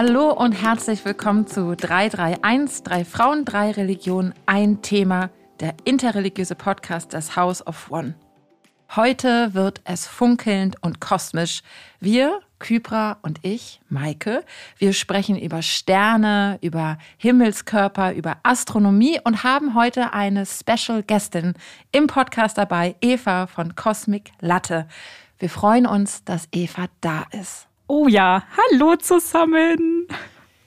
Hallo und herzlich willkommen zu 331, drei Frauen, drei Religionen, ein Thema, der interreligiöse Podcast des House of One. Heute wird es funkelnd und kosmisch. Wir, Kypra und ich, Maike, wir sprechen über Sterne, über Himmelskörper, über Astronomie und haben heute eine Special Guestin im Podcast dabei, Eva von Cosmic Latte. Wir freuen uns, dass Eva da ist. Oh ja, hallo zusammen.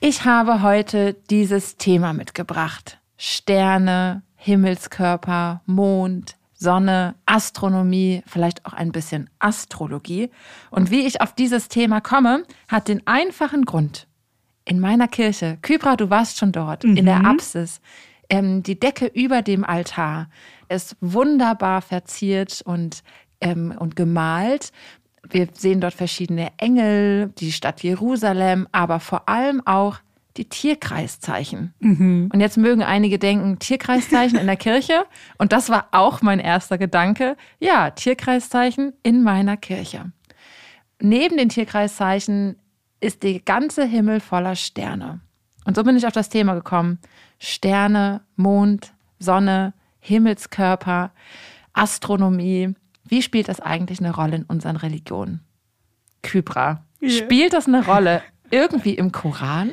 Ich habe heute dieses Thema mitgebracht. Sterne, Himmelskörper, Mond, Sonne, Astronomie, vielleicht auch ein bisschen Astrologie. Und wie ich auf dieses Thema komme, hat den einfachen Grund. In meiner Kirche, Kybra, du warst schon dort, mhm. in der mhm. Apsis, ähm, die Decke über dem Altar ist wunderbar verziert und, ähm, und gemalt. Wir sehen dort verschiedene Engel, die Stadt Jerusalem, aber vor allem auch die Tierkreiszeichen. Mhm. Und jetzt mögen einige denken, Tierkreiszeichen in der Kirche. Und das war auch mein erster Gedanke. Ja, Tierkreiszeichen in meiner Kirche. Neben den Tierkreiszeichen ist der ganze Himmel voller Sterne. Und so bin ich auf das Thema gekommen. Sterne, Mond, Sonne, Himmelskörper, Astronomie. Wie spielt das eigentlich eine Rolle in unseren Religionen? Kybra, yeah. spielt das eine Rolle irgendwie im Koran?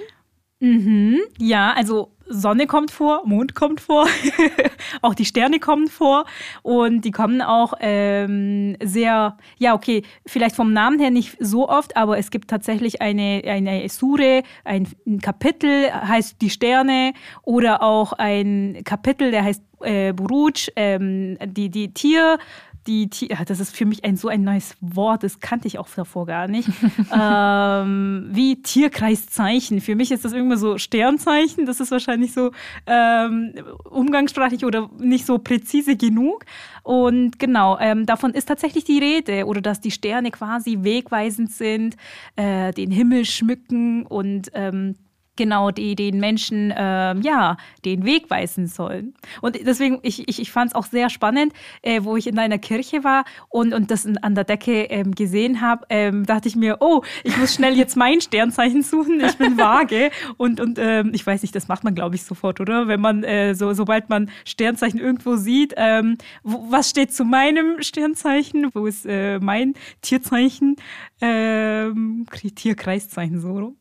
Mhm, ja, also Sonne kommt vor, Mond kommt vor, auch die Sterne kommen vor und die kommen auch ähm, sehr, ja, okay, vielleicht vom Namen her nicht so oft, aber es gibt tatsächlich eine, eine Sure, ein, ein Kapitel heißt die Sterne oder auch ein Kapitel, der heißt äh, Buruj, ähm, die, die Tier die, das ist für mich ein so ein neues Wort, das kannte ich auch davor gar nicht. ähm, wie Tierkreiszeichen. Für mich ist das irgendwie so Sternzeichen. Das ist wahrscheinlich so ähm, umgangssprachlich oder nicht so präzise genug. Und genau, ähm, davon ist tatsächlich die Rede oder dass die Sterne quasi wegweisend sind, äh, den Himmel schmücken und ähm, genau die den Menschen äh, ja den Weg weisen sollen. Und deswegen, ich, ich, ich fand es auch sehr spannend, äh, wo ich in einer Kirche war und, und das an der Decke ähm, gesehen habe, ähm, dachte ich mir, oh, ich muss schnell jetzt mein Sternzeichen suchen, ich bin vage. und und ähm, ich weiß nicht, das macht man, glaube ich, sofort, oder? Wenn man, äh, so, sobald man Sternzeichen irgendwo sieht, ähm, wo, was steht zu meinem Sternzeichen, wo ist äh, mein Tierzeichen, ähm, Tierkreiszeichen so.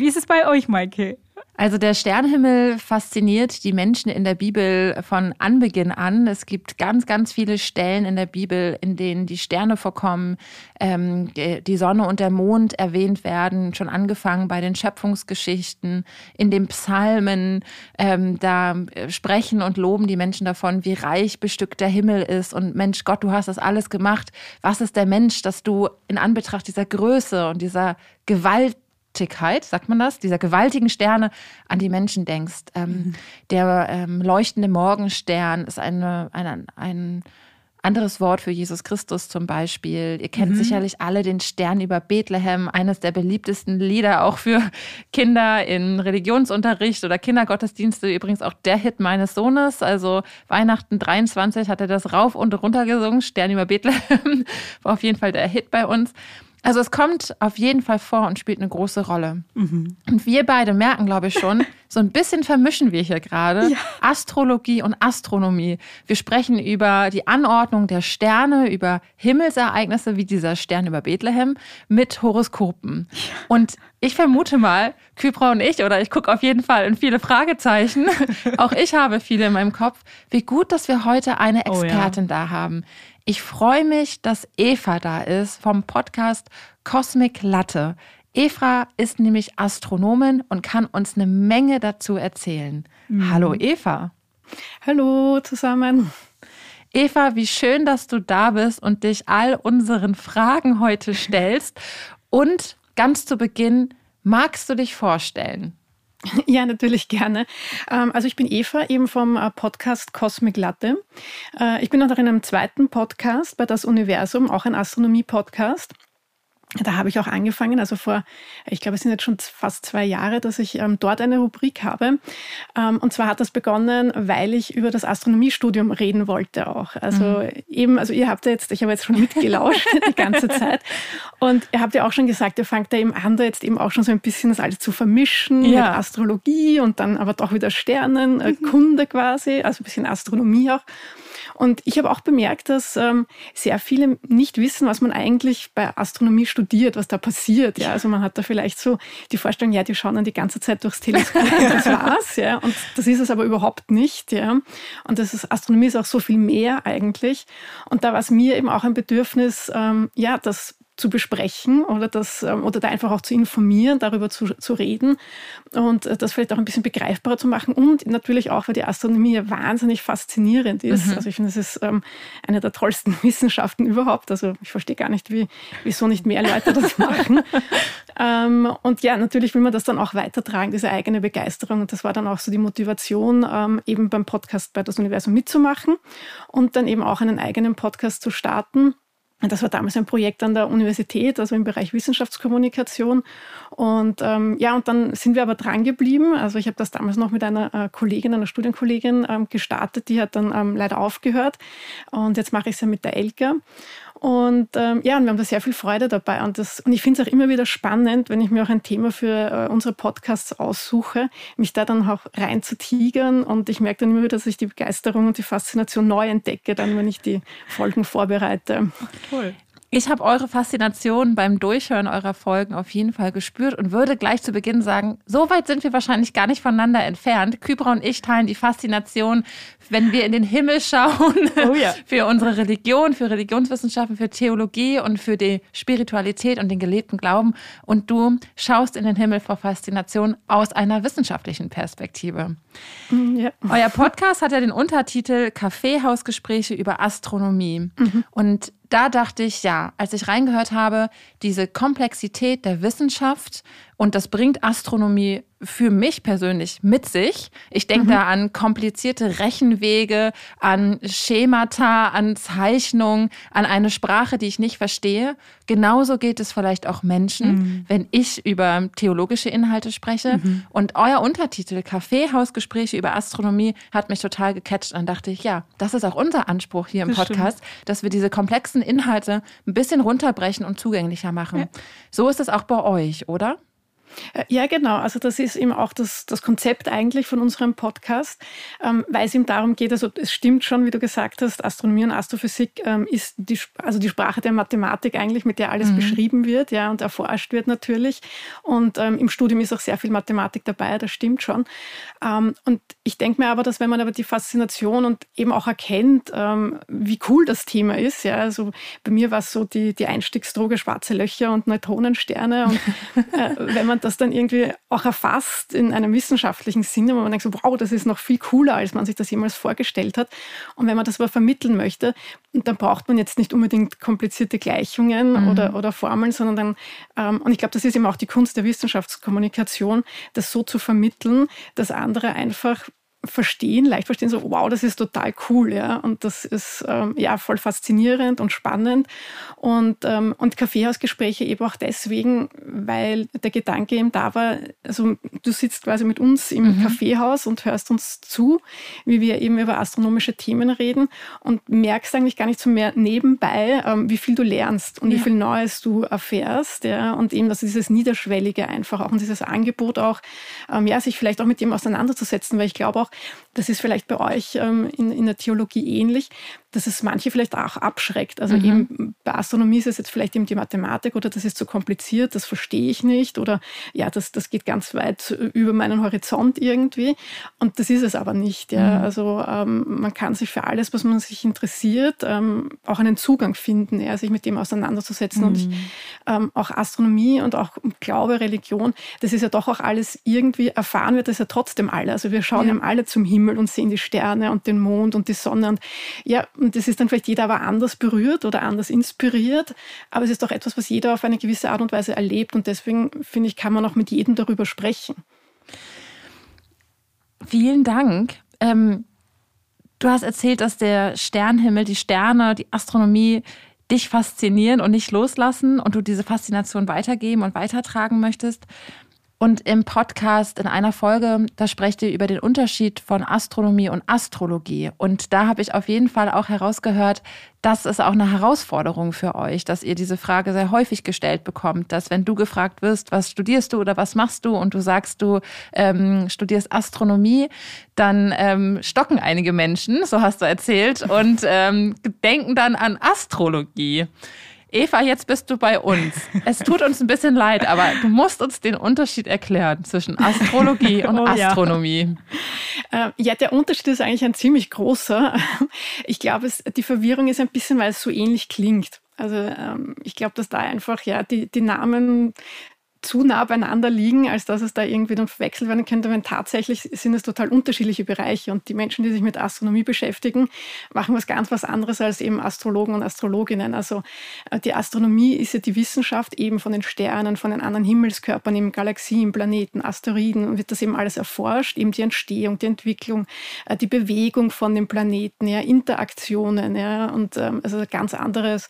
Wie ist es bei euch, Maike? Also der Sternhimmel fasziniert die Menschen in der Bibel von Anbeginn an. Es gibt ganz, ganz viele Stellen in der Bibel, in denen die Sterne vorkommen, ähm, die Sonne und der Mond erwähnt werden, schon angefangen bei den Schöpfungsgeschichten, in den Psalmen. Ähm, da sprechen und loben die Menschen davon, wie reich bestückt der Himmel ist. Und Mensch, Gott, du hast das alles gemacht. Was ist der Mensch, dass du in Anbetracht dieser Größe und dieser Gewalt Gewaltigkeit, sagt man das, dieser gewaltigen Sterne an die Menschen denkst. Ähm, mhm. Der ähm, leuchtende Morgenstern ist eine, eine, ein anderes Wort für Jesus Christus zum Beispiel. Ihr kennt mhm. sicherlich alle den Stern über Bethlehem, eines der beliebtesten Lieder auch für Kinder in Religionsunterricht oder Kindergottesdienste. Übrigens auch der Hit meines Sohnes. Also Weihnachten 23 hat er das rauf und runter gesungen. Stern über Bethlehem war auf jeden Fall der Hit bei uns. Also es kommt auf jeden Fall vor und spielt eine große Rolle. Mhm. Und wir beide merken, glaube ich schon, so ein bisschen vermischen wir hier gerade ja. Astrologie und Astronomie. Wir sprechen über die Anordnung der Sterne, über Himmelsereignisse wie dieser Stern über Bethlehem mit Horoskopen. Ja. Und ich vermute mal, Kypra und ich, oder ich gucke auf jeden Fall in viele Fragezeichen, auch ich habe viele in meinem Kopf, wie gut, dass wir heute eine Expertin oh ja. da haben. Ich freue mich, dass Eva da ist vom Podcast Cosmic Latte. Eva ist nämlich Astronomin und kann uns eine Menge dazu erzählen. Mhm. Hallo Eva. Hallo zusammen. Eva, wie schön, dass du da bist und dich all unseren Fragen heute stellst. Und ganz zu Beginn, magst du dich vorstellen? Ja, natürlich gerne. Ähm, also ich bin Eva, eben vom äh, Podcast Cosmic Latte. Äh, ich bin noch in einem zweiten Podcast bei Das Universum, auch ein Astronomie-Podcast. Da habe ich auch angefangen, also vor, ich glaube, es sind jetzt schon fast zwei Jahre, dass ich ähm, dort eine Rubrik habe. Ähm, und zwar hat das begonnen, weil ich über das Astronomiestudium reden wollte auch. Also mhm. eben, also ihr habt ja jetzt, ich habe jetzt schon mitgelauscht die ganze Zeit. Und ihr habt ja auch schon gesagt, ihr fangt da eben an, da jetzt eben auch schon so ein bisschen das alles zu vermischen ja. mit Astrologie und dann aber doch wieder Sternenkunde äh, mhm. quasi, also ein bisschen Astronomie auch. Und ich habe auch bemerkt, dass ähm, sehr viele nicht wissen, was man eigentlich bei Astronomie studiert, was da passiert. Ja, also man hat da vielleicht so die Vorstellung, ja, die schauen dann die ganze Zeit durchs Teleskop und das war's. Ja, und das ist es aber überhaupt nicht. Ja, und das ist, Astronomie ist auch so viel mehr eigentlich. Und da war es mir eben auch ein Bedürfnis, ähm, ja, das zu besprechen oder, das, ähm, oder da einfach auch zu informieren, darüber zu, zu reden und äh, das vielleicht auch ein bisschen begreifbarer zu machen und natürlich auch, weil die Astronomie wahnsinnig faszinierend ist. Mhm. Also ich finde, es ist ähm, eine der tollsten Wissenschaften überhaupt. Also ich verstehe gar nicht, wie, wieso nicht mehr Leute das machen. ähm, und ja, natürlich will man das dann auch weitertragen, diese eigene Begeisterung. Und das war dann auch so die Motivation, ähm, eben beim Podcast bei das Universum mitzumachen und dann eben auch einen eigenen Podcast zu starten das war damals ein Projekt an der Universität, also im Bereich Wissenschaftskommunikation. Und ähm, ja, und dann sind wir aber dran geblieben. Also ich habe das damals noch mit einer äh, Kollegin, einer Studienkollegin ähm, gestartet, die hat dann ähm, leider aufgehört. Und jetzt mache ich es ja mit der Elke. Und ähm, ja, und wir haben da sehr viel Freude dabei. Und, das, und ich finde es auch immer wieder spannend, wenn ich mir auch ein Thema für äh, unsere Podcasts aussuche, mich da dann auch rein zu tigern. Und ich merke dann immer wieder, dass ich die Begeisterung und die Faszination neu entdecke, dann, wenn ich die Folgen vorbereite. Toll. Ich habe eure Faszination beim Durchhören eurer Folgen auf jeden Fall gespürt und würde gleich zu Beginn sagen, so weit sind wir wahrscheinlich gar nicht voneinander entfernt. Kybra und ich teilen die Faszination, wenn wir in den Himmel schauen, oh ja. für unsere Religion, für Religionswissenschaften, für Theologie und für die Spiritualität und den gelebten Glauben. Und du schaust in den Himmel vor Faszination aus einer wissenschaftlichen Perspektive. Mhm, ja. Euer Podcast hat ja den Untertitel Kaffeehausgespräche über Astronomie. Mhm. Und da dachte ich, ja, als ich reingehört habe, diese Komplexität der Wissenschaft und das bringt Astronomie für mich persönlich mit sich. Ich denke mhm. da an komplizierte Rechenwege, an Schemata, an Zeichnungen, an eine Sprache, die ich nicht verstehe. Genauso geht es vielleicht auch Menschen, mhm. wenn ich über theologische Inhalte spreche. Mhm. Und euer Untertitel Kaffeehausgespräche über Astronomie hat mich total gecatcht. Und dann dachte ich, ja, das ist auch unser Anspruch hier im das Podcast, stimmt. dass wir diese komplexen Inhalte ein bisschen runterbrechen und zugänglicher machen. Ja. So ist es auch bei euch, oder? Äh, ja, genau. Also das ist eben auch das, das Konzept eigentlich von unserem Podcast, ähm, weil es ihm darum geht, also es stimmt schon, wie du gesagt hast, Astronomie und Astrophysik ähm, ist die, also die Sprache der Mathematik eigentlich, mit der alles mhm. beschrieben wird ja, und erforscht wird natürlich. Und ähm, im Studium ist auch sehr viel Mathematik dabei, das stimmt schon. Ähm, und ich denke mir aber, dass wenn man aber die Faszination und eben auch erkennt, ähm, wie cool das Thema ist, ja, also bei mir war es so die, die Einstiegsdroge schwarze Löcher und Neutronensterne und äh, wenn man das dann irgendwie auch erfasst in einem wissenschaftlichen Sinne, wo man denkt so, wow, das ist noch viel cooler, als man sich das jemals vorgestellt hat. Und wenn man das aber vermitteln möchte, dann braucht man jetzt nicht unbedingt komplizierte Gleichungen mhm. oder, oder Formeln, sondern dann, ähm, und ich glaube, das ist eben auch die Kunst der Wissenschaftskommunikation, das so zu vermitteln, dass andere einfach verstehen, leicht verstehen, so wow, das ist total cool, ja, und das ist ähm, ja voll faszinierend und spannend und ähm, und Kaffeehausgespräche eben auch deswegen, weil der Gedanke eben da war, also du sitzt quasi mit uns im mhm. Kaffeehaus und hörst uns zu, wie wir eben über astronomische Themen reden und merkst eigentlich gar nicht so mehr nebenbei, ähm, wie viel du lernst und ja. wie viel Neues du erfährst, ja, und eben dass dieses niederschwellige einfach auch und dieses Angebot auch, ähm, ja, sich vielleicht auch mit dem auseinanderzusetzen, weil ich glaube auch das ist vielleicht bei euch ähm, in, in der Theologie ähnlich, dass es manche vielleicht auch abschreckt. Also mhm. eben bei Astronomie ist es jetzt vielleicht eben die Mathematik oder das ist zu kompliziert, das verstehe ich nicht oder ja, das, das geht ganz weit über meinen Horizont irgendwie. Und das ist es aber nicht. Ja. Mhm. Also ähm, man kann sich für alles, was man sich interessiert, ähm, auch einen Zugang finden, ja, sich mit dem auseinanderzusetzen. Mhm. Und ich, mhm. ähm, auch Astronomie und auch Glaube, Religion, das ist ja doch auch alles irgendwie erfahren wird, das ja trotzdem alle. Also wir schauen ja. eben alle zum Himmel und sehen die Sterne und den Mond und die Sonne. Und ja, und das ist dann vielleicht jeder aber anders berührt oder anders inspiriert, aber es ist doch etwas, was jeder auf eine gewisse Art und Weise erlebt und deswegen finde ich, kann man auch mit jedem darüber sprechen. Vielen Dank. Ähm, du hast erzählt, dass der Sternenhimmel, die Sterne, die Astronomie dich faszinieren und nicht loslassen und du diese Faszination weitergeben und weitertragen möchtest. Und im Podcast in einer Folge, da sprecht ihr über den Unterschied von Astronomie und Astrologie. Und da habe ich auf jeden Fall auch herausgehört, das ist auch eine Herausforderung für euch, dass ihr diese Frage sehr häufig gestellt bekommt, dass wenn du gefragt wirst, was studierst du oder was machst du und du sagst, du ähm, studierst Astronomie, dann ähm, stocken einige Menschen, so hast du erzählt, und ähm, denken dann an Astrologie. Eva, jetzt bist du bei uns. Es tut uns ein bisschen leid, aber du musst uns den Unterschied erklären zwischen Astrologie und oh, Astronomie. Ja. Äh, ja. der Unterschied ist eigentlich ein ziemlich großer. Ich glaube, die Verwirrung ist ein bisschen, weil es so ähnlich klingt. Also ähm, ich glaube, dass da einfach ja die, die Namen zu nah beieinander liegen, als dass es da irgendwie dann verwechselt werden könnte, wenn tatsächlich sind es total unterschiedliche Bereiche und die Menschen, die sich mit Astronomie beschäftigen, machen was ganz was anderes als eben Astrologen und Astrologinnen. Also äh, die Astronomie ist ja die Wissenschaft eben von den Sternen, von den anderen Himmelskörpern, eben Galaxien, Planeten, Asteroiden und wird das eben alles erforscht, eben die Entstehung, die Entwicklung, äh, die Bewegung von den Planeten, ja, Interaktionen, ja, und ähm, also ganz anderes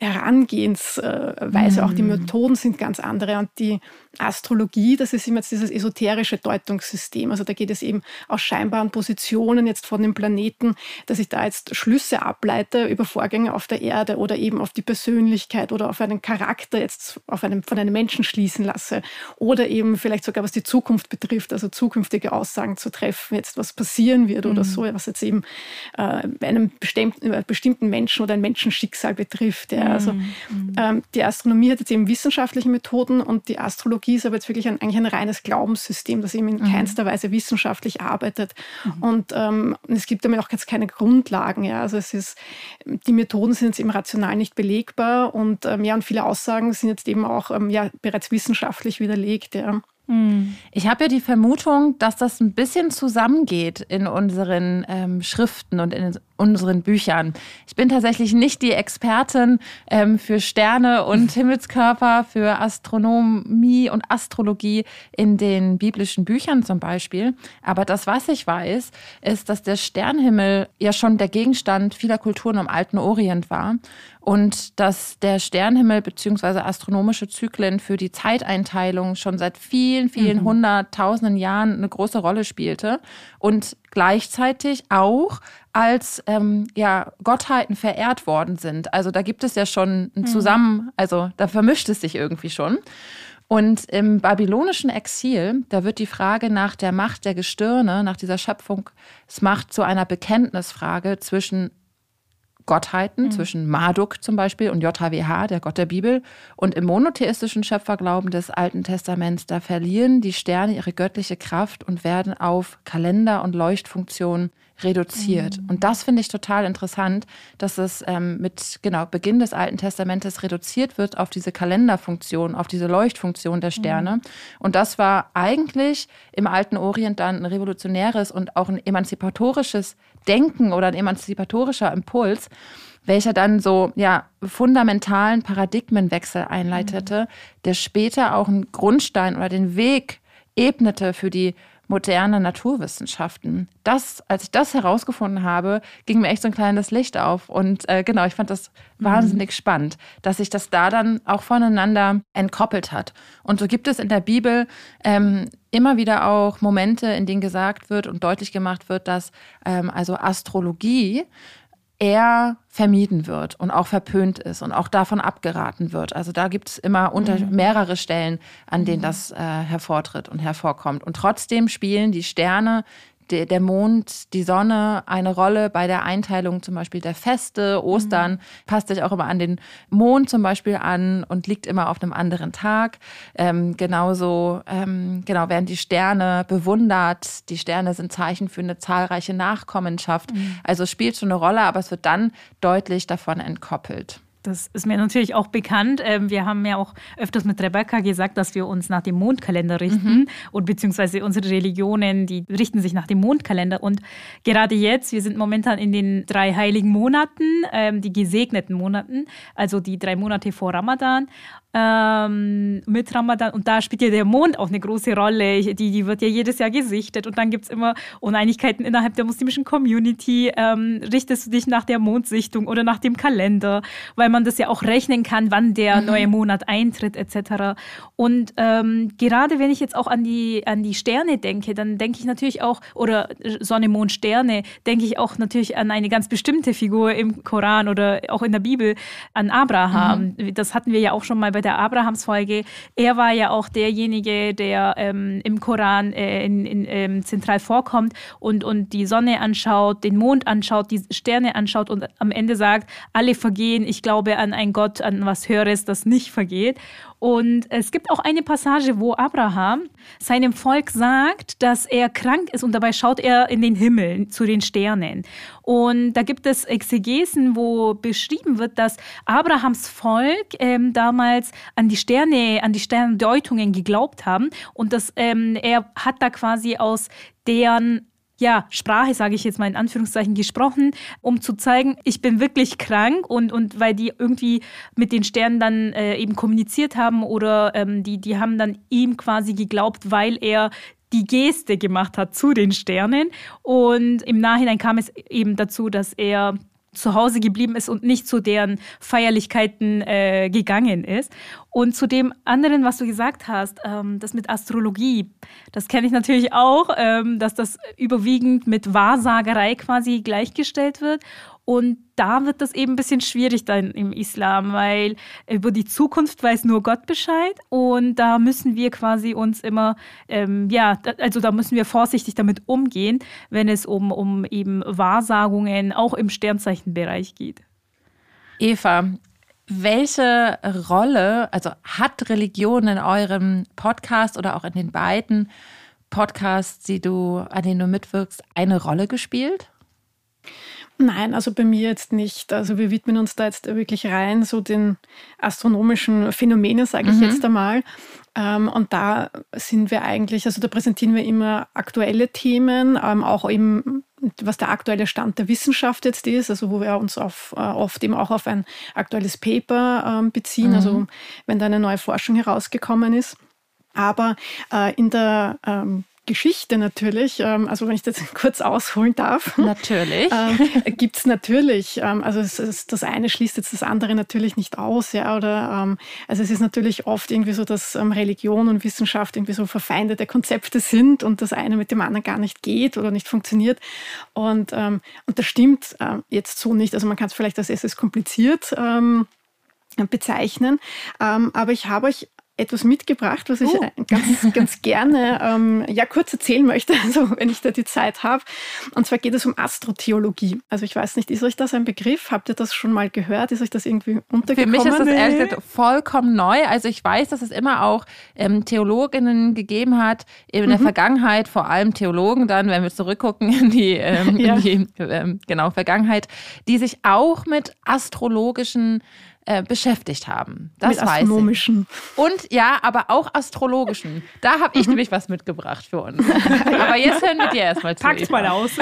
Herangehensweise, auch die mhm. Methoden sind ganz andere und die Astrologie, das ist immer jetzt dieses esoterische Deutungssystem. Also da geht es eben aus scheinbaren Positionen jetzt von den Planeten, dass ich da jetzt Schlüsse ableite über Vorgänge auf der Erde oder eben auf die Persönlichkeit oder auf einen Charakter jetzt auf einem, von einem Menschen schließen lasse. Oder eben vielleicht sogar was die Zukunft betrifft, also zukünftige Aussagen zu treffen, jetzt was passieren wird mhm. oder so, was jetzt eben äh, einem bestimmten, äh, bestimmten Menschen oder ein Menschenschicksal betrifft. Ja. Also mhm. ähm, die Astronomie hat jetzt eben wissenschaftliche Methoden und die Astrologie ist aber jetzt wirklich ein, eigentlich ein reines Glaubenssystem, das eben in mhm. keinster Weise wissenschaftlich arbeitet. Mhm. Und ähm, es gibt damit auch ganz keine Grundlagen. Ja. Also es ist, die Methoden sind jetzt eben rational nicht belegbar und ähm, ja, und viele Aussagen sind jetzt eben auch ähm, ja, bereits wissenschaftlich widerlegt. Ja. Hm. Ich habe ja die Vermutung, dass das ein bisschen zusammengeht in unseren ähm, Schriften und in unseren Büchern. Ich bin tatsächlich nicht die Expertin ähm, für Sterne und Himmelskörper, für Astronomie und Astrologie in den biblischen Büchern zum Beispiel. Aber das, was ich weiß, ist, dass der Sternhimmel ja schon der Gegenstand vieler Kulturen im alten Orient war und dass der Sternhimmel bzw. astronomische Zyklen für die Zeiteinteilung schon seit vielen, vielen mhm. hunderttausenden Jahren eine große Rolle spielte und gleichzeitig auch als ähm, ja, Gottheiten verehrt worden sind. Also da gibt es ja schon ein mhm. Zusammen, also da vermischt es sich irgendwie schon. Und im babylonischen Exil, da wird die Frage nach der Macht der Gestirne, nach dieser Schöpfungsmacht zu einer Bekenntnisfrage zwischen Gottheiten mhm. zwischen Marduk zum Beispiel und JHWH, der Gott der Bibel. Und im monotheistischen Schöpferglauben des Alten Testaments, da verlieren die Sterne ihre göttliche Kraft und werden auf Kalender und Leuchtfunktionen reduziert. Mhm. Und das finde ich total interessant, dass es ähm, mit genau Beginn des Alten Testamentes reduziert wird auf diese Kalenderfunktion, auf diese Leuchtfunktion der Sterne. Mhm. Und das war eigentlich im alten Orient dann ein revolutionäres und auch ein emanzipatorisches Denken oder ein emanzipatorischer Impuls, welcher dann so ja fundamentalen Paradigmenwechsel einleitete, mhm. der später auch einen Grundstein oder den Weg ebnete für die moderne Naturwissenschaften. Das, als ich das herausgefunden habe, ging mir echt so ein kleines Licht auf. Und äh, genau, ich fand das mhm. wahnsinnig spannend, dass sich das da dann auch voneinander entkoppelt hat. Und so gibt es in der Bibel ähm, immer wieder auch Momente, in denen gesagt wird und deutlich gemacht wird, dass ähm, also Astrologie eher vermieden wird und auch verpönt ist und auch davon abgeraten wird. Also da gibt es immer unter mhm. mehrere Stellen, an denen mhm. das äh, hervortritt und hervorkommt. Und trotzdem spielen die Sterne der, der Mond, die Sonne eine Rolle bei der Einteilung zum Beispiel der Feste. Ostern mhm. passt sich auch immer an den Mond zum Beispiel an und liegt immer auf einem anderen Tag. Ähm, genauso ähm, genau werden die Sterne bewundert. Die Sterne sind Zeichen für eine zahlreiche Nachkommenschaft. Mhm. Also spielt schon eine Rolle, aber es wird dann deutlich davon entkoppelt. Das ist mir natürlich auch bekannt. Ähm, wir haben ja auch öfters mit Rebecca gesagt, dass wir uns nach dem Mondkalender richten mhm. und beziehungsweise unsere Religionen, die richten sich nach dem Mondkalender. Und gerade jetzt, wir sind momentan in den drei heiligen Monaten, ähm, die gesegneten Monaten, also die drei Monate vor Ramadan. Ähm, mit Ramadan. Und da spielt ja der Mond auch eine große Rolle. Die, die wird ja jedes Jahr gesichtet. Und dann gibt es immer Uneinigkeiten innerhalb der muslimischen Community. Ähm, richtest du dich nach der Mondsichtung oder nach dem Kalender, weil man das ja auch rechnen kann, wann der mhm. neue Monat eintritt, etc. Und ähm, gerade wenn ich jetzt auch an die, an die Sterne denke, dann denke ich natürlich auch, oder Sonne, Mond, Sterne, denke ich auch natürlich an eine ganz bestimmte Figur im Koran oder auch in der Bibel, an Abraham. Mhm. Das hatten wir ja auch schon mal bei der Abrahams-Folge. Er war ja auch derjenige, der ähm, im Koran äh, in, in, ähm, zentral vorkommt und, und die Sonne anschaut, den Mond anschaut, die Sterne anschaut und am Ende sagt, alle vergehen, ich glaube an ein Gott, an was Höheres, das nicht vergeht. Und es gibt auch eine Passage, wo Abraham seinem Volk sagt, dass er krank ist und dabei schaut er in den Himmel zu den Sternen. Und da gibt es Exegesen, wo beschrieben wird, dass Abrahams Volk ähm, damals an die Sterne, an die Sterndeutungen geglaubt haben und dass ähm, er hat da quasi aus deren ja, Sprache, sage ich jetzt mal in Anführungszeichen, gesprochen, um zu zeigen, ich bin wirklich krank und, und weil die irgendwie mit den Sternen dann äh, eben kommuniziert haben oder ähm, die, die haben dann ihm quasi geglaubt, weil er die Geste gemacht hat zu den Sternen. Und im Nachhinein kam es eben dazu, dass er zu Hause geblieben ist und nicht zu deren Feierlichkeiten äh, gegangen ist. Und zu dem anderen, was du gesagt hast, ähm, das mit Astrologie, das kenne ich natürlich auch, ähm, dass das überwiegend mit Wahrsagerei quasi gleichgestellt wird. Und da wird das eben ein bisschen schwierig dann im Islam, weil über die Zukunft weiß nur Gott Bescheid und da müssen wir quasi uns immer, ähm, ja, also da müssen wir vorsichtig damit umgehen, wenn es um, um eben Wahrsagungen auch im Sternzeichenbereich geht. Eva, welche Rolle, also hat Religion in eurem Podcast oder auch in den beiden Podcasts, die du, an denen du mitwirkst, eine Rolle gespielt? Nein, also bei mir jetzt nicht. Also wir widmen uns da jetzt wirklich rein so den astronomischen Phänomenen, sage ich mhm. jetzt einmal. Ähm, und da sind wir eigentlich, also da präsentieren wir immer aktuelle Themen, ähm, auch eben was der aktuelle Stand der Wissenschaft jetzt ist, also wo wir uns auf, äh, oft eben auch auf ein aktuelles Paper ähm, beziehen, also mhm. also wenn da eine neue Forschung herausgekommen ist. Aber äh, in der Geschichte natürlich, ähm, also wenn ich das kurz ausholen darf. Natürlich. äh, Gibt es natürlich, ähm, also es, es, das eine schließt jetzt das andere natürlich nicht aus, ja, oder ähm, also es ist natürlich oft irgendwie so, dass ähm, Religion und Wissenschaft irgendwie so verfeindete Konzepte sind und das eine mit dem anderen gar nicht geht oder nicht funktioniert. Und, ähm, und das stimmt jetzt so nicht. Also man kann es vielleicht als erstes kompliziert ähm, bezeichnen. Ähm, aber ich habe euch etwas mitgebracht, was ich oh. ganz, ganz gerne ähm, ja, kurz erzählen möchte, also wenn ich da die Zeit habe. Und zwar geht es um Astrotheologie. Also ich weiß nicht, ist euch das ein Begriff? Habt ihr das schon mal gehört? Ist euch das irgendwie untergekommen? Für mich ist das ehrlich gesagt vollkommen neu. Also ich weiß, dass es immer auch ähm, Theologinnen gegeben hat in mhm. der Vergangenheit, vor allem Theologen dann, wenn wir zurückgucken in die, ähm, ja. in die ähm, genau, Vergangenheit, die sich auch mit astrologischen äh, beschäftigt haben. Das mit weiß astronomischen. Ich. Und ja, aber auch astrologischen. Da habe ich mhm. nämlich was mitgebracht für uns. aber jetzt hören wir dir erstmal zu. Packt mal aus.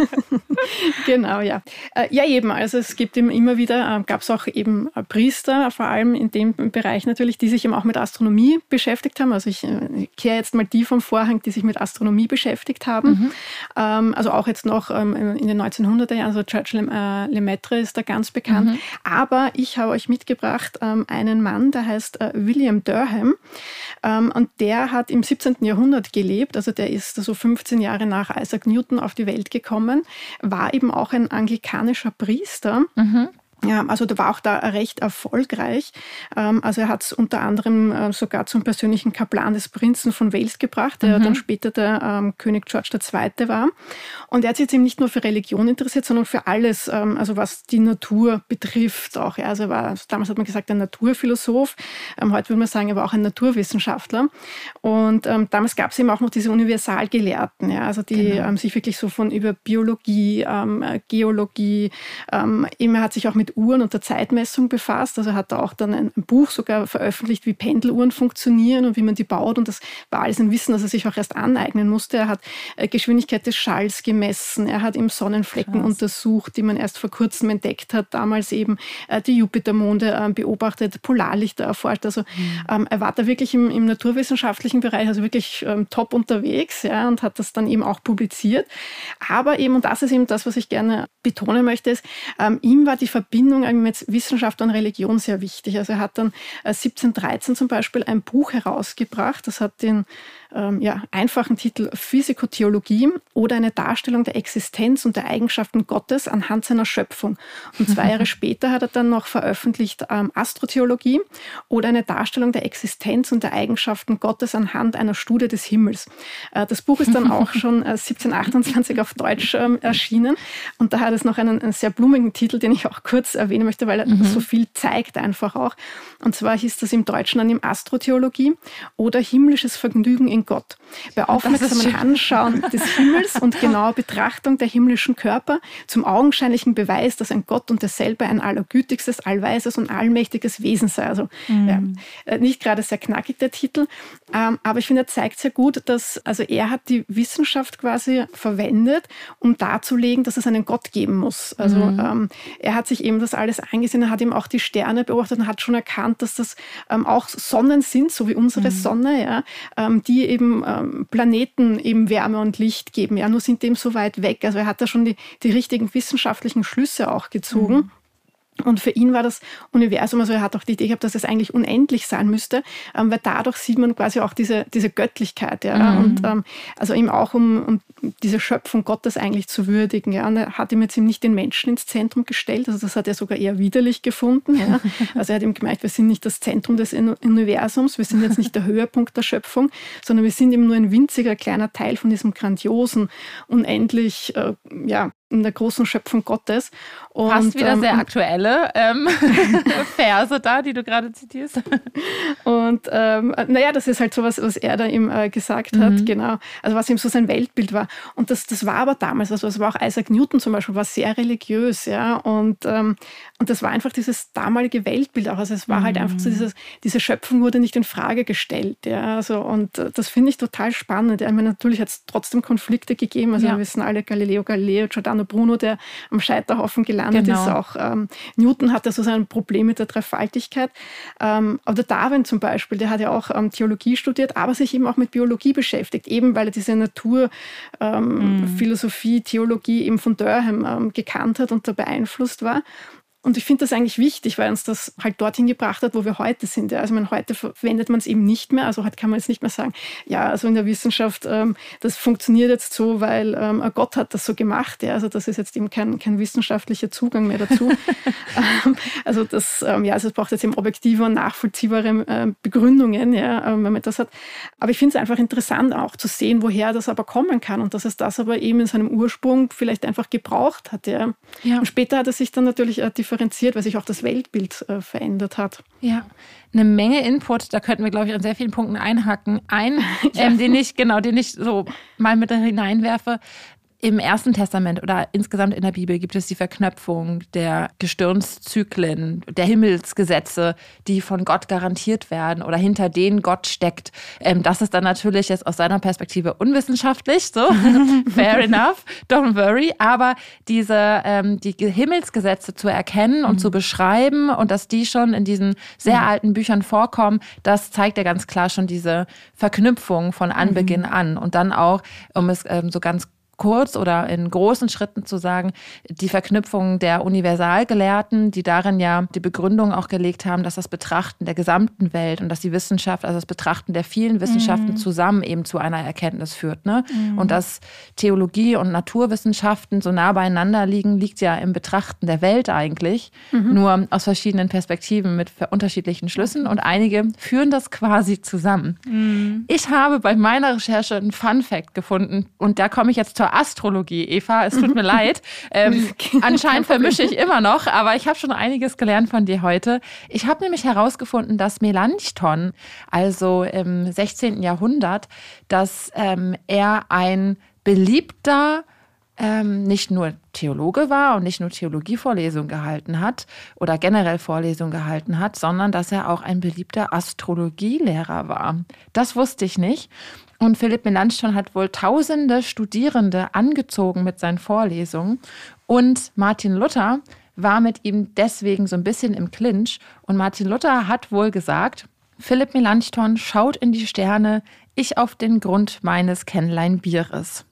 genau, ja. Äh, ja, eben. Also es gibt eben immer wieder, äh, gab es auch eben Priester, vor allem in dem Bereich natürlich, die sich eben auch mit Astronomie beschäftigt haben. Also ich, ich kehre jetzt mal die vom Vorhang, die sich mit Astronomie beschäftigt haben. Mhm. Ähm, also auch jetzt noch ähm, in den 1900er Jahren, also Churchill Lemaitre ist da ganz bekannt. Mhm. Aber ich habe habe euch mitgebracht ähm, einen Mann, der heißt äh, William Durham. Ähm, und der hat im 17. Jahrhundert gelebt, also der ist so 15 Jahre nach Isaac Newton auf die Welt gekommen, war eben auch ein anglikanischer Priester. Mhm. Ja, also der war auch da recht erfolgreich. Ähm, also er hat es unter anderem äh, sogar zum persönlichen Kaplan des Prinzen von Wales gebracht, der mhm. dann später der ähm, König George II. war. Und er hat sich jetzt eben nicht nur für Religion interessiert, sondern für alles, ähm, also was die Natur betrifft auch. Also er war, damals hat man gesagt, ein Naturphilosoph. Heute würde man sagen, er war auch ein Naturwissenschaftler. Und damals gab es eben auch noch diese Universalgelehrten, ja, also die genau. sich wirklich so von über Biologie, Geologie, eben er hat sich auch mit mit Uhren und der Zeitmessung befasst. Also er hat da auch dann ein, Buch sogar veröffentlicht, wie Pendeluhren funktionieren und wie man die baut. Und das war alles ein Wissen, das er sich auch erst aneignen musste. Er hat äh, Geschwindigkeit des Schalls gemessen. Er hat eben Sonnenflecken Krass. untersucht, die man erst vor kurzem entdeckt hat. Damals eben äh, die Jupitermonde äh, beobachtet, Polarlichter erforscht. Also mhm. ähm, er war da wirklich im, im naturwissenschaftlichen Bereich, also wirklich ähm, top unterwegs ja, und hat das dann eben auch publiziert. Aber eben, und das ist eben das, was ich gerne betonen möchte, ist, ähm, ihm war die Verbindung mit Wissenschaft und Religion sehr wichtig. Also er hat dann äh, 1713 zum Beispiel ein Buch herausgebracht, das hat den ähm, ja, einfachen Titel Physikotheologie oder eine Darstellung der Existenz und der Eigenschaften Gottes anhand seiner Schöpfung. Und zwei Jahre später hat er dann noch veröffentlicht ähm, Astrotheologie oder eine Darstellung der Existenz und der Eigenschaften Gottes anhand einer Studie des Himmels. Äh, das Buch ist dann auch schon äh, 1728 auf Deutsch ähm, erschienen und da hat es noch einen, einen, sehr blumigen Titel, den ich auch kurz erwähnen möchte, weil er mhm. so viel zeigt einfach auch. Und zwar hieß das im Deutschen dann im Astrotheologie oder himmlisches Vergnügen in Gott. Bei aufmerksamen Anschauen des Himmels und genauer Betrachtung der himmlischen Körper zum augenscheinlichen Beweis, dass ein Gott und derselbe ein allergütigstes, allweises und allmächtiges Wesen sei. Also mhm. ja, äh, nicht gerade sehr knackig der Titel, ähm, aber ich finde, er zeigt sehr gut, dass also er hat die Wissenschaft quasi verwendet, um darzulegen, dass es einen Gott geben muss. Also mhm. ähm, er hat sich eben das alles angesehen, er hat eben auch die Sterne beobachtet und hat schon erkannt, dass das ähm, auch Sonnen sind, so wie unsere mhm. Sonne, ja, ähm, die eben ähm, Planeten eben Wärme und Licht geben. Ja, nur sind dem so weit weg. Also er hat da schon die, die richtigen wissenschaftlichen Schlüsse auch gezogen. Mhm. Und für ihn war das Universum, also er hat auch die Idee gehabt, dass es eigentlich unendlich sein müsste, ähm, weil dadurch sieht man quasi auch diese, diese Göttlichkeit, ja. Mhm. Und ähm, also eben auch um, um diese Schöpfung Gottes eigentlich zu würdigen. Ja. Und er hat ihm jetzt eben nicht den Menschen ins Zentrum gestellt, also das hat er sogar eher widerlich gefunden. Ja. Also er hat ihm gemeint, wir sind nicht das Zentrum des Universums, wir sind jetzt nicht der Höhepunkt der Schöpfung, sondern wir sind eben nur ein winziger kleiner Teil von diesem grandiosen, unendlich äh, ja, in der großen Schöpfung Gottes. Und, Hast wieder ähm, sehr aktuelle ähm, Verse da, die du gerade zitierst. Und ähm, naja, das ist halt so was, was er da ihm äh, gesagt mhm. hat, genau. Also was ihm so sein Weltbild war. Und das, das war aber damals, also es war auch Isaac Newton zum Beispiel, war sehr religiös, ja. Und, ähm, und das war einfach dieses damalige Weltbild auch. Also es war mhm. halt einfach so mhm. dieses, diese Schöpfung wurde nicht in Frage gestellt, ja. Also, und äh, das finde ich total spannend. Ja. Ich meine, natürlich hat es trotzdem Konflikte gegeben. Also ja. wir wissen alle Galileo Galileo, Giordano Giordano Bruno, der am Scheiterhaufen gelandet genau. ist. Auch ähm, Newton hatte so sein Problem mit der Dreifaltigkeit. Ähm, oder Darwin zum Beispiel, der hat ja auch ähm, Theologie studiert, aber sich eben auch mit Biologie beschäftigt, eben weil er diese Naturphilosophie, ähm, mhm. Theologie eben von Durham ähm, gekannt hat und da beeinflusst war. Und ich finde das eigentlich wichtig, weil uns das halt dorthin gebracht hat, wo wir heute sind. Also man, heute verwendet man es eben nicht mehr. Also heute kann man jetzt nicht mehr sagen, ja, also in der Wissenschaft, ähm, das funktioniert jetzt so, weil ähm, Gott hat das so gemacht. Ja, also das ist jetzt eben kein, kein wissenschaftlicher Zugang mehr dazu. ähm, also das, ähm, ja, also es braucht jetzt eben objektive und nachvollziehbare äh, Begründungen, ja, ähm, wenn man das hat. Aber ich finde es einfach interessant auch zu sehen, woher das aber kommen kann und dass es das aber eben in seinem Ursprung vielleicht einfach gebraucht hat. Ja. ja. Und später hat es sich dann natürlich äh, differenziert differenziert, weil sich auch das Weltbild äh, verändert hat. Ja, eine Menge Input. Da könnten wir, glaube ich, an sehr vielen Punkten einhaken. Ein, ja. ähm, den ich, genau, den ich so mal mit hineinwerfe, im Ersten Testament oder insgesamt in der Bibel gibt es die Verknöpfung der Gestirnszyklen, der Himmelsgesetze, die von Gott garantiert werden oder hinter denen Gott steckt. Ähm, das ist dann natürlich jetzt aus seiner Perspektive unwissenschaftlich, so fair enough, don't worry. Aber diese ähm, die Himmelsgesetze zu erkennen und mhm. zu beschreiben und dass die schon in diesen sehr mhm. alten Büchern vorkommen, das zeigt ja ganz klar schon diese Verknüpfung von Anbeginn mhm. an und dann auch, um es ähm, so ganz kurz oder in großen Schritten zu sagen, die Verknüpfung der Universalgelehrten, die darin ja die Begründung auch gelegt haben, dass das Betrachten der gesamten Welt und dass die Wissenschaft, also das Betrachten der vielen Wissenschaften mhm. zusammen eben zu einer Erkenntnis führt. Ne? Mhm. Und dass Theologie und Naturwissenschaften so nah beieinander liegen, liegt ja im Betrachten der Welt eigentlich, mhm. nur aus verschiedenen Perspektiven mit unterschiedlichen Schlüssen und einige führen das quasi zusammen. Mhm. Ich habe bei meiner Recherche einen Fun Fact gefunden und da komme ich jetzt zur zur Astrologie, Eva. Es tut mir leid. Ähm, anscheinend vermische ich immer noch, aber ich habe schon einiges gelernt von dir heute. Ich habe nämlich herausgefunden, dass Melanchthon, also im 16. Jahrhundert, dass ähm, er ein beliebter ähm, nicht nur Theologe war und nicht nur Theologievorlesungen gehalten hat oder generell Vorlesungen gehalten hat, sondern dass er auch ein beliebter Astrologielehrer war. Das wusste ich nicht. Und Philipp Melanchthon hat wohl tausende Studierende angezogen mit seinen Vorlesungen. Und Martin Luther war mit ihm deswegen so ein bisschen im Clinch. Und Martin Luther hat wohl gesagt, Philipp Melanchthon schaut in die Sterne, ich auf den Grund meines Kennlein-Bieres.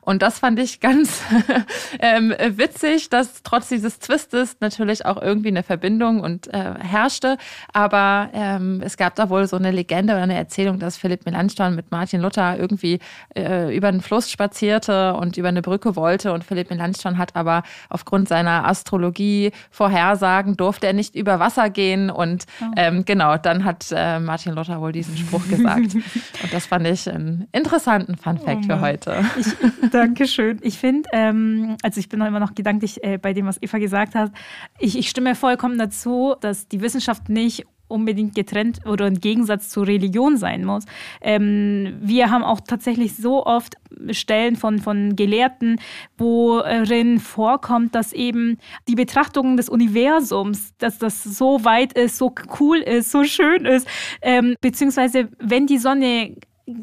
Und das fand ich ganz ähm, witzig, dass trotz dieses Twistes natürlich auch irgendwie eine Verbindung und äh, herrschte. Aber ähm, es gab da wohl so eine Legende oder eine Erzählung, dass Philipp Melanchthon mit Martin Luther irgendwie äh, über den Fluss spazierte und über eine Brücke wollte. Und Philipp Melanchthon hat aber aufgrund seiner Astrologie Vorhersagen durfte er nicht über Wasser gehen. Und oh. ähm, genau, dann hat äh, Martin Luther wohl diesen Spruch gesagt. und das fand ich einen interessanten Fun Fact oh für heute. Ich, Dankeschön. Ich finde, ähm, also ich bin immer noch gedanklich äh, bei dem, was Eva gesagt hat. Ich, ich stimme vollkommen dazu, dass die Wissenschaft nicht unbedingt getrennt oder im Gegensatz zur Religion sein muss. Ähm, wir haben auch tatsächlich so oft Stellen von, von Gelehrten, worin vorkommt, dass eben die Betrachtung des Universums, dass das so weit ist, so cool ist, so schön ist, ähm, beziehungsweise wenn die Sonne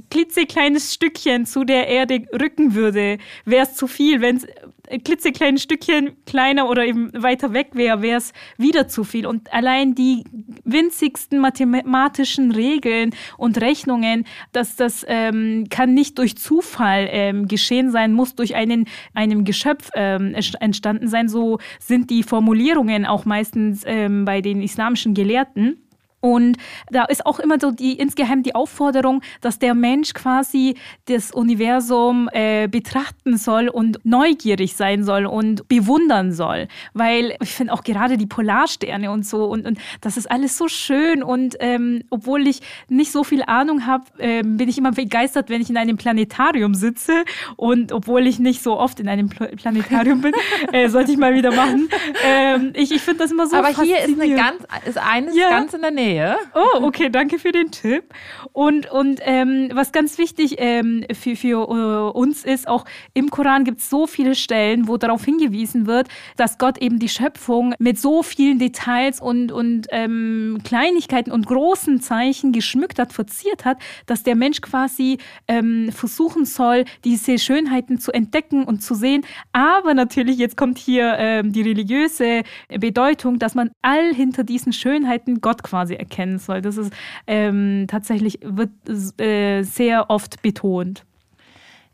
klitzekleines Stückchen zu der Erde rücken würde, wäre es zu viel. Wenn es ein klitzekleines Stückchen kleiner oder eben weiter weg wäre, wäre es wieder zu viel. Und allein die winzigsten mathematischen Regeln und Rechnungen, dass das ähm, kann nicht durch Zufall ähm, geschehen sein, muss durch einen einem Geschöpf ähm, entstanden sein. So sind die Formulierungen auch meistens ähm, bei den islamischen Gelehrten. Und da ist auch immer so die insgeheim die Aufforderung, dass der Mensch quasi das Universum äh, betrachten soll und neugierig sein soll und bewundern soll. Weil ich finde auch gerade die Polarsterne und so und, und das ist alles so schön. Und ähm, obwohl ich nicht so viel Ahnung habe, äh, bin ich immer begeistert, wenn ich in einem Planetarium sitze. Und obwohl ich nicht so oft in einem Planetarium bin, äh, sollte ich mal wieder machen. Ähm, ich ich finde das immer so Aber hier ist, eine ganz, ist eines ja. ganz in der Nähe. Nähe. Oh, okay, danke für den Tipp. Und, und ähm, was ganz wichtig ähm, für, für uh, uns ist, auch im Koran gibt es so viele Stellen, wo darauf hingewiesen wird, dass Gott eben die Schöpfung mit so vielen Details und, und ähm, Kleinigkeiten und großen Zeichen geschmückt hat, verziert hat, dass der Mensch quasi ähm, versuchen soll, diese Schönheiten zu entdecken und zu sehen. Aber natürlich, jetzt kommt hier ähm, die religiöse Bedeutung, dass man all hinter diesen Schönheiten Gott quasi erkennen soll. Das ist ähm, tatsächlich wird äh, sehr oft betont.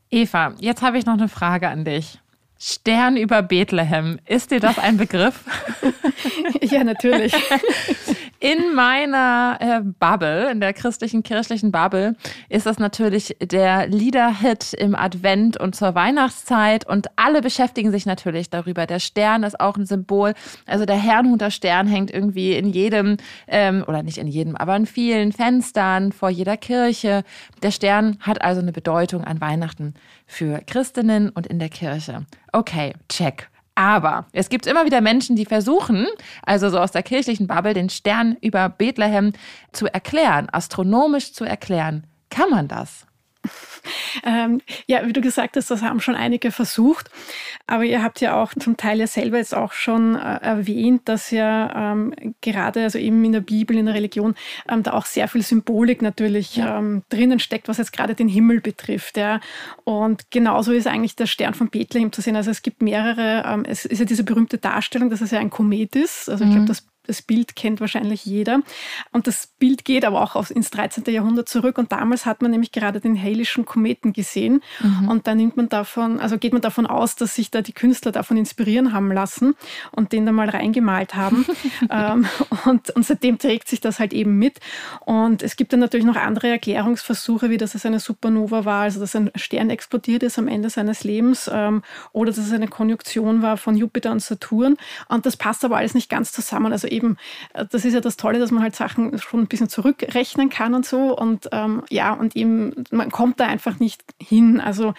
Eva, jetzt habe ich noch eine Frage an dich. Stern über Bethlehem, ist dir das ein Begriff? ja, natürlich. In meiner äh, Bubble, in der christlichen kirchlichen Bubble, ist das natürlich der Liederhit im Advent und zur Weihnachtszeit und alle beschäftigen sich natürlich darüber. Der Stern ist auch ein Symbol. Also der Herrnhuter Stern hängt irgendwie in jedem, ähm, oder nicht in jedem, aber in vielen Fenstern vor jeder Kirche. Der Stern hat also eine Bedeutung an Weihnachten für Christinnen und in der Kirche. Okay, check. Aber es gibt immer wieder Menschen, die versuchen, also so aus der kirchlichen Bubble, den Stern über Bethlehem zu erklären, astronomisch zu erklären. Kann man das? Ähm, ja, wie du gesagt hast, das haben schon einige versucht. Aber ihr habt ja auch zum Teil ja selber jetzt auch schon äh, erwähnt, dass ja ähm, gerade, also eben in der Bibel, in der Religion, ähm, da auch sehr viel Symbolik natürlich ja. Ähm, drinnen steckt, was jetzt gerade den Himmel betrifft. Ja. Und genauso ist eigentlich der Stern von Bethlehem zu sehen. Also es gibt mehrere, ähm, es ist ja diese berühmte Darstellung, dass es ja ein Komet ist. Also ich glaube, mhm. das das Bild kennt wahrscheinlich jeder. Und das Bild geht aber auch ins 13. Jahrhundert zurück. Und damals hat man nämlich gerade den Halischen Kometen gesehen. Mhm. Und da nimmt man davon, also geht man davon aus, dass sich da die Künstler davon inspirieren haben lassen und den da mal reingemalt haben. ähm, und, und seitdem trägt sich das halt eben mit. Und es gibt dann natürlich noch andere Erklärungsversuche, wie dass es eine Supernova war, also dass ein Stern explodiert ist am Ende seines Lebens ähm, oder dass es eine Konjunktion war von Jupiter und Saturn. Und das passt aber alles nicht ganz zusammen. Also eben, äh, das ist ja das Tolle, dass man halt Sachen schon ein bisschen zurückrechnen kann und so. Und ähm, ja, und eben, man kommt da einfach nicht hin. Also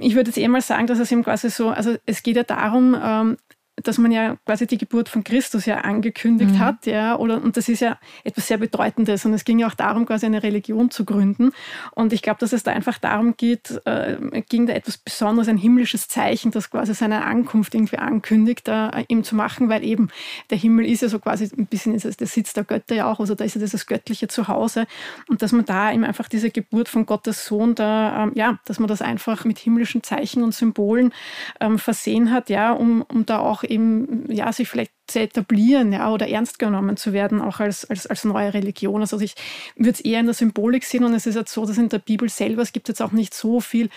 ich würde jetzt eh mal sagen, dass es eben quasi so, also es geht ja darum, ähm, dass man ja quasi die Geburt von Christus ja angekündigt mhm. hat, ja, oder und das ist ja etwas sehr Bedeutendes und es ging ja auch darum, quasi eine Religion zu gründen. Und ich glaube, dass es da einfach darum geht, äh, ging da etwas Besonderes, ein himmlisches Zeichen, das quasi seine Ankunft irgendwie ankündigt, äh, ihm zu machen, weil eben der Himmel ist ja so quasi ein bisschen ist der Sitz der Götter ja auch, also da ist ja dieses göttliche Zuhause und dass man da eben einfach diese Geburt von Gottes Sohn da, ähm, ja, dass man das einfach mit himmlischen Zeichen und Symbolen ähm, versehen hat, ja, um, um da auch eben, ja, sich vielleicht zu etablieren ja, oder ernst genommen zu werden, auch als, als, als neue Religion. Also ich würde es eher in der Symbolik sehen und es ist jetzt so, dass in der Bibel selber, es gibt jetzt auch nicht so viel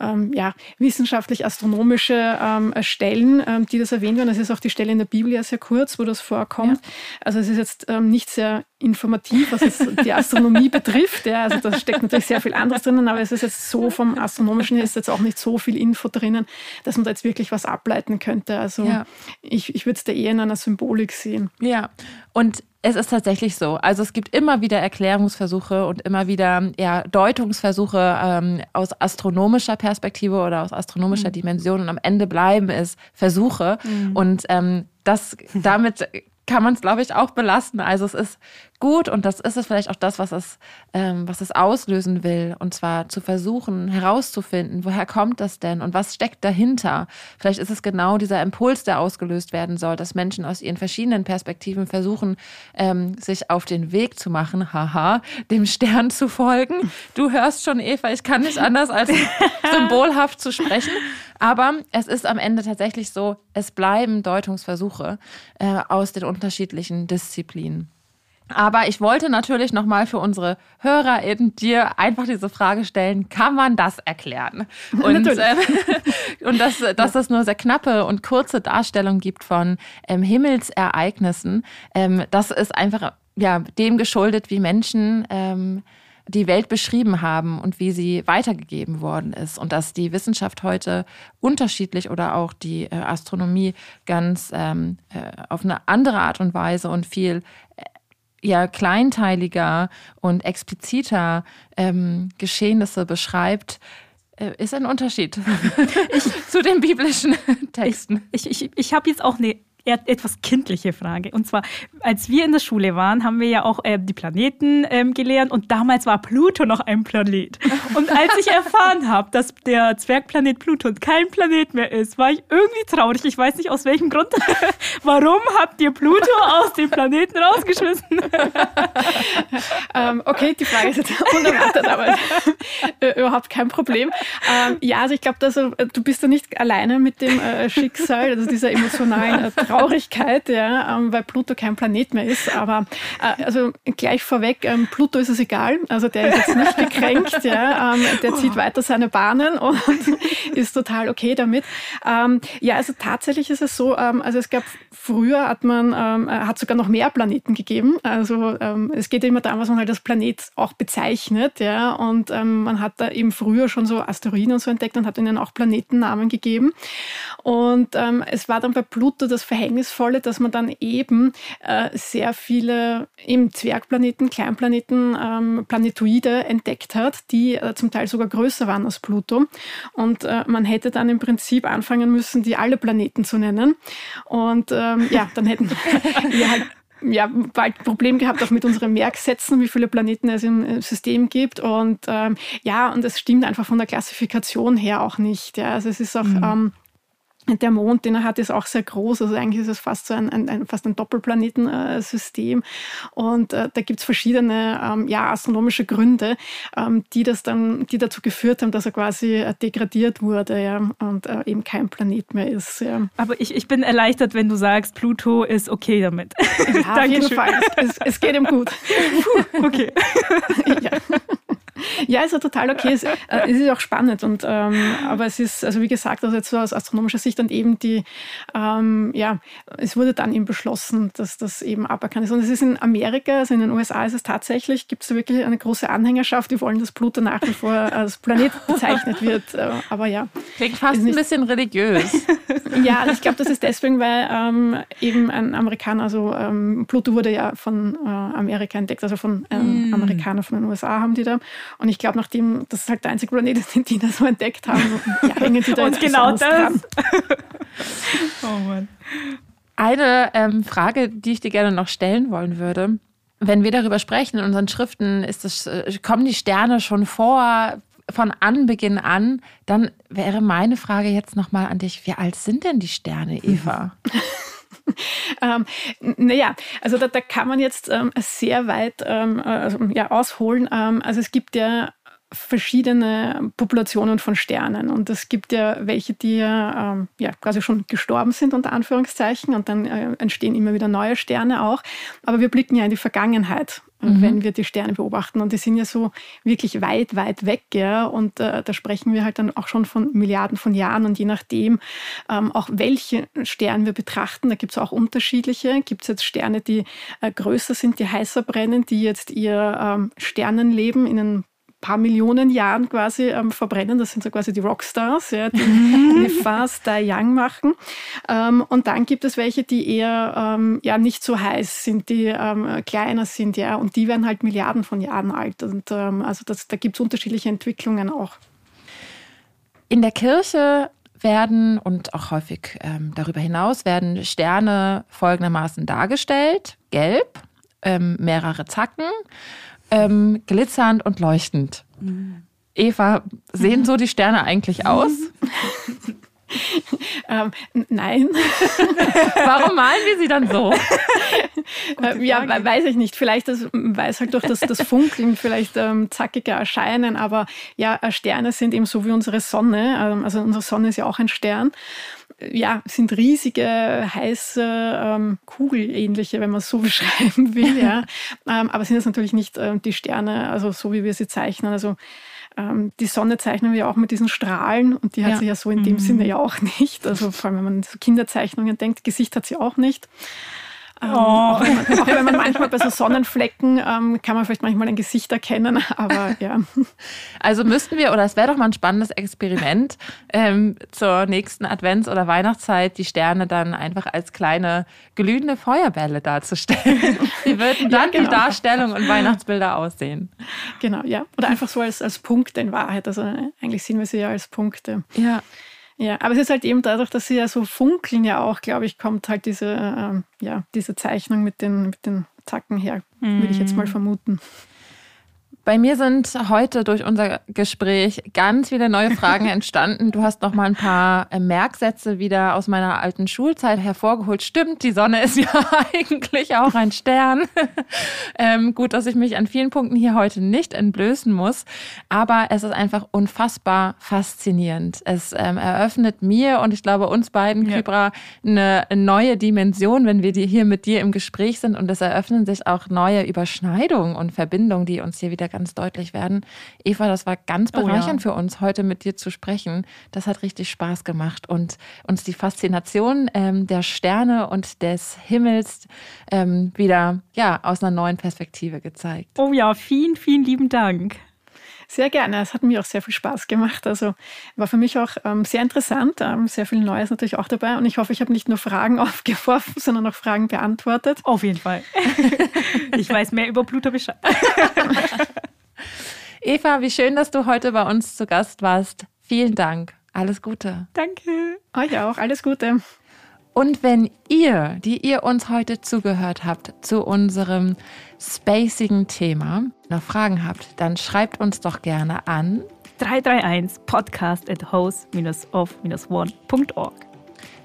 ähm, ja, wissenschaftlich-astronomische ähm, Stellen, ähm, die das erwähnt werden. Es ist auch die Stelle in der Bibel ja sehr kurz, wo das vorkommt. Ja. Also es ist jetzt ähm, nicht sehr informativ, was es die Astronomie betrifft. Ja, also da steckt natürlich sehr viel anderes drinnen, aber es ist jetzt so vom Astronomischen ist jetzt auch nicht so viel Info drinnen, dass man da jetzt wirklich was ableiten könnte. Also ja. ich, ich würde es da eher in einer Symbolik sehen. Ja, und es ist tatsächlich so. Also es gibt immer wieder Erklärungsversuche und immer wieder ja, Deutungsversuche ähm, aus astronomischer Perspektive oder aus astronomischer mhm. Dimension und am Ende bleiben es Versuche. Mhm. Und ähm, das damit kann man es, glaube ich, auch belasten. Also es ist gut und das ist es vielleicht auch das, was es, ähm, was es auslösen will. Und zwar zu versuchen, herauszufinden, woher kommt das denn und was steckt dahinter. Vielleicht ist es genau dieser Impuls, der ausgelöst werden soll, dass Menschen aus ihren verschiedenen Perspektiven versuchen, ähm, sich auf den Weg zu machen, haha, dem Stern zu folgen. Du hörst schon, Eva, ich kann nicht anders als symbolhaft zu sprechen. Aber es ist am Ende tatsächlich so, es bleiben Deutungsversuche äh, aus den unterschiedlichen Disziplinen. Aber ich wollte natürlich nochmal für unsere HörerInnen dir einfach diese Frage stellen, kann man das erklären? Und, äh, und dass, dass es nur sehr knappe und kurze Darstellung gibt von ähm, Himmelsereignissen, ähm, das ist einfach ja, dem geschuldet, wie Menschen ähm, die Welt beschrieben haben und wie sie weitergegeben worden ist und dass die Wissenschaft heute unterschiedlich oder auch die äh, Astronomie ganz ähm, äh, auf eine andere Art und Weise und viel äh, ja kleinteiliger und expliziter ähm, Geschehnisse beschreibt, ist ein Unterschied ich, zu den biblischen Texten. Ich, ich, ich, ich habe jetzt auch eine etwas kindliche Frage. Und zwar, als wir in der Schule waren, haben wir ja auch äh, die Planeten ähm, gelernt und damals war Pluto noch ein Planet. Und als ich erfahren habe, dass der Zwergplanet Pluto kein Planet mehr ist, war ich irgendwie traurig. Ich weiß nicht aus welchem Grund. Warum habt ihr Pluto aus dem Planeten rausgeschmissen? ähm, okay, die Frage ist jetzt unerwartet, aber überhaupt kein Problem. Ähm, ja, also ich glaube, du bist ja nicht alleine mit dem äh, Schicksal, also dieser emotionalen äh, Traurigkeit, ja, ähm, weil Pluto kein Planet mehr ist. Aber äh, also gleich vorweg, ähm, Pluto ist es egal. Also der ist jetzt nicht gekränkt, ja, ähm, der zieht weiter seine Bahnen und ist total okay damit. Ähm, ja, also tatsächlich ist es so, ähm, also es gab früher hat man, ähm, hat sogar noch mehr Planeten gegeben. Also es geht immer darum, was man halt als Planet auch bezeichnet, ja, und man hat da eben früher schon so Asteroiden und so entdeckt und hat ihnen auch Planetennamen gegeben. Und es war dann bei Pluto das Verhältnis Verhängnisvolle, dass man dann eben äh, sehr viele eben Zwergplaneten, Kleinplaneten, ähm, Planetoide entdeckt hat, die äh, zum Teil sogar größer waren als Pluto. Und äh, man hätte dann im Prinzip anfangen müssen, die alle Planeten zu nennen. Und ähm, ja, dann hätten wir halt ja, bald ein Problem gehabt auch mit unseren Merksätzen, wie viele Planeten es im System gibt. Und ähm, ja, und es stimmt einfach von der Klassifikation her auch nicht. Ja. Also es ist auch mhm. ähm, der Mond, den er hat, ist auch sehr groß. Also eigentlich ist es fast so ein, ein, ein fast ein Doppelplanetensystem. Und äh, da gibt es verschiedene ähm, ja, astronomische Gründe, ähm, die das dann, die dazu geführt haben, dass er quasi äh, degradiert wurde ja, und äh, eben kein Planet mehr ist. Ja. Aber ich, ich bin erleichtert, wenn du sagst, Pluto ist okay damit. Ja, auf jeden Fall. Es, es, geht ihm gut. Puh, okay. ja. Ja, ist ja total okay. Es, äh, es ist auch spannend. Und, ähm, aber es ist, also wie gesagt, also jetzt so aus astronomischer Sicht dann eben die, ähm, ja, es wurde dann eben beschlossen, dass das eben aberkannt ist. Und es ist in Amerika, also in den USA ist es tatsächlich, gibt es wirklich eine große Anhängerschaft, die wollen, dass Pluto nach wie vor als Planet bezeichnet wird. Äh, aber ja. Klingt fast ein bisschen religiös. ja, ich glaube, das ist deswegen, weil ähm, eben ein Amerikaner, also ähm, Pluto wurde ja von äh, Amerika entdeckt, also von ähm, mm. Amerikanern von den USA haben die da. Und ich glaube, nachdem das halt der einzige Planet ist, den die da so entdeckt haben, ja, hängen die da Und genau das. Dran. oh Mann. Eine ähm, Frage, die ich dir gerne noch stellen wollen würde. Wenn wir darüber sprechen in unseren Schriften, ist das, äh, kommen die Sterne schon vor von Anbeginn an. Dann wäre meine Frage jetzt nochmal an dich: Wie alt sind denn die Sterne, Eva? ähm, naja, also da, da, kann man jetzt ähm, sehr weit ähm, also, ja, ausholen. Ähm, also es gibt ja verschiedene Populationen von Sternen. Und es gibt ja welche, die ähm, ja quasi schon gestorben sind, unter Anführungszeichen, und dann äh, entstehen immer wieder neue Sterne auch. Aber wir blicken ja in die Vergangenheit, äh, mhm. wenn wir die Sterne beobachten. Und die sind ja so wirklich weit, weit weg. Ja? Und äh, da sprechen wir halt dann auch schon von Milliarden von Jahren. Und je nachdem, ähm, auch welche Sterne wir betrachten, da gibt es auch unterschiedliche. Gibt es jetzt Sterne, die äh, größer sind, die heißer brennen, die jetzt ihr ähm, Sternenleben in einen paar Millionen Jahren quasi ähm, verbrennen. Das sind so quasi die Rockstars, ja, die eine Fast Die Young machen. Ähm, und dann gibt es welche, die eher ähm, ja, nicht so heiß sind, die ähm, kleiner sind, ja, und die werden halt Milliarden von Jahren alt. Und ähm, also das, da gibt es unterschiedliche Entwicklungen auch. In der Kirche werden und auch häufig ähm, darüber hinaus werden Sterne folgendermaßen dargestellt: Gelb, mehrere Zacken ähm, glitzernd und leuchtend. Mhm. Eva, sehen so die Sterne eigentlich aus? ähm, nein. Warum malen wir sie dann so? Äh, ja, weiß ich nicht. Vielleicht, das, weil es halt durch das, das Funkeln vielleicht ähm, zackiger erscheinen, aber ja, äh, Sterne sind eben so wie unsere Sonne. Ähm, also unsere Sonne ist ja auch ein Stern ja, sind riesige, heiße, ähm, Kugelähnliche, wenn man es so beschreiben will. Ja. ähm, aber sind das natürlich nicht ähm, die Sterne, also so wie wir sie zeichnen. Also ähm, die Sonne zeichnen wir auch mit diesen Strahlen und die hat ja. sie ja so in dem mhm. Sinne ja auch nicht. Also vor allem, wenn man so Kinderzeichnungen denkt, Gesicht hat sie auch nicht. Ähm, oh. auch, wenn man, auch, wenn man, manchmal bei so Sonnenflecken ähm, kann man vielleicht manchmal ein Gesicht erkennen, aber ja. Also müssten wir, oder es wäre doch mal ein spannendes Experiment, ähm, zur nächsten Advents- oder Weihnachtszeit die Sterne dann einfach als kleine glühende Feuerbälle darzustellen. Wie würden dann ja, genau. die Darstellung und Weihnachtsbilder aussehen? Genau, ja. Oder einfach so als, als Punkte in Wahrheit. Also eigentlich sehen wir sie ja als Punkte. Ja. Ja, aber es ist halt eben dadurch, dass sie ja so funkeln ja auch, glaube ich, kommt halt diese, ähm, ja, diese Zeichnung mit den, mit den Zacken her, mm. würde ich jetzt mal mhm. vermuten. Bei mir sind heute durch unser Gespräch ganz viele neue Fragen entstanden. Du hast noch mal ein paar äh, Merksätze wieder aus meiner alten Schulzeit hervorgeholt. Stimmt, die Sonne ist ja eigentlich auch ein Stern. ähm, gut, dass ich mich an vielen Punkten hier heute nicht entblößen muss, aber es ist einfach unfassbar faszinierend. Es ähm, eröffnet mir und ich glaube uns beiden, ja. Kybra, eine neue Dimension, wenn wir hier mit dir im Gespräch sind und es eröffnen sich auch neue Überschneidungen und Verbindungen, die uns hier wieder ganz deutlich werden. Eva, das war ganz bereichernd oh ja. für uns, heute mit dir zu sprechen. Das hat richtig Spaß gemacht und uns die Faszination ähm, der Sterne und des Himmels ähm, wieder ja, aus einer neuen Perspektive gezeigt. Oh ja, vielen, vielen lieben Dank. Sehr gerne. Es hat mir auch sehr viel Spaß gemacht. Also war für mich auch ähm, sehr interessant. Ähm, sehr viel Neues natürlich auch dabei. Und ich hoffe, ich habe nicht nur Fragen aufgeworfen, sondern auch Fragen beantwortet. Auf jeden Fall. ich weiß mehr über Pluto Bescheid. Eva, wie schön, dass du heute bei uns zu Gast warst. Vielen Dank. Alles Gute. Danke. Euch auch. Alles Gute. Und wenn ihr, die ihr uns heute zugehört habt, zu unserem spacigen Thema noch Fragen habt, dann schreibt uns doch gerne an 331 podcast at host-of-one.org.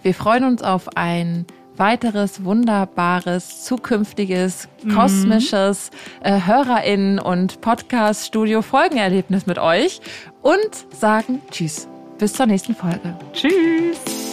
Wir freuen uns auf ein weiteres wunderbares, zukünftiges, mhm. kosmisches äh, HörerInnen- und Podcast-Studio-Folgenerlebnis mit euch und sagen Tschüss. Bis zur nächsten Folge. Tschüss.